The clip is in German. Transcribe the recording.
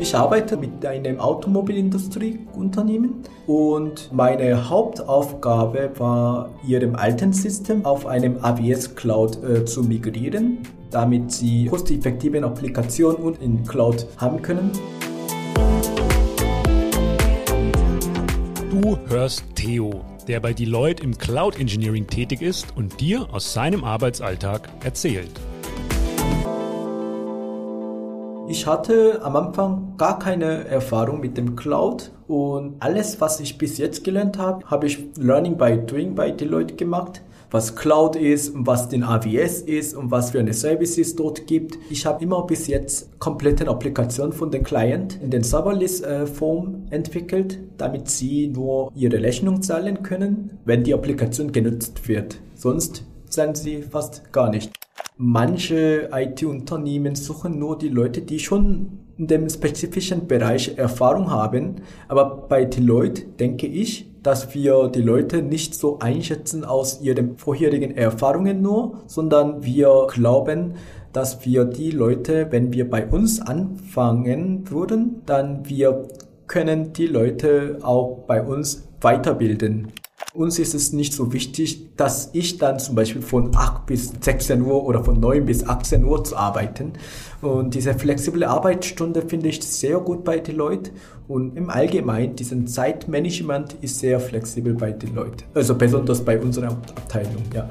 Ich arbeite mit einem Automobilindustrieunternehmen und meine Hauptaufgabe war, ihrem alten System auf einem AWS Cloud äh, zu migrieren, damit sie kosteffektive Applikationen und in Cloud haben können. Du hörst Theo, der bei Deloitte im Cloud Engineering tätig ist und dir aus seinem Arbeitsalltag erzählt. Ich hatte am Anfang gar keine Erfahrung mit dem Cloud und alles, was ich bis jetzt gelernt habe, habe ich Learning by Doing bei Deloitte gemacht. Was Cloud ist und was den AWS ist und was für eine Services dort gibt. Ich habe immer bis jetzt komplette Applikationen von den Client in den Serverless-Form äh, entwickelt, damit sie nur ihre Rechnung zahlen können, wenn die Applikation genutzt wird. Sonst zahlen sie fast gar nicht manche IT-Unternehmen suchen nur die Leute, die schon in dem spezifischen Bereich Erfahrung haben. Aber bei Deloitte denke ich, dass wir die Leute nicht so einschätzen aus ihren vorherigen Erfahrungen nur, sondern wir glauben, dass wir die Leute, wenn wir bei uns anfangen würden, dann wir können die Leute auch bei uns weiterbilden. Uns ist es nicht so wichtig, dass ich dann zum Beispiel von 8 bis 16 Uhr oder von 9 bis 18 Uhr zu arbeiten. Und diese flexible Arbeitsstunde finde ich sehr gut bei Deloitte. Und im Allgemeinen, diesen Zeitmanagement ist sehr flexibel bei Deloitte. Also besonders bei unserer Abteilung, ja.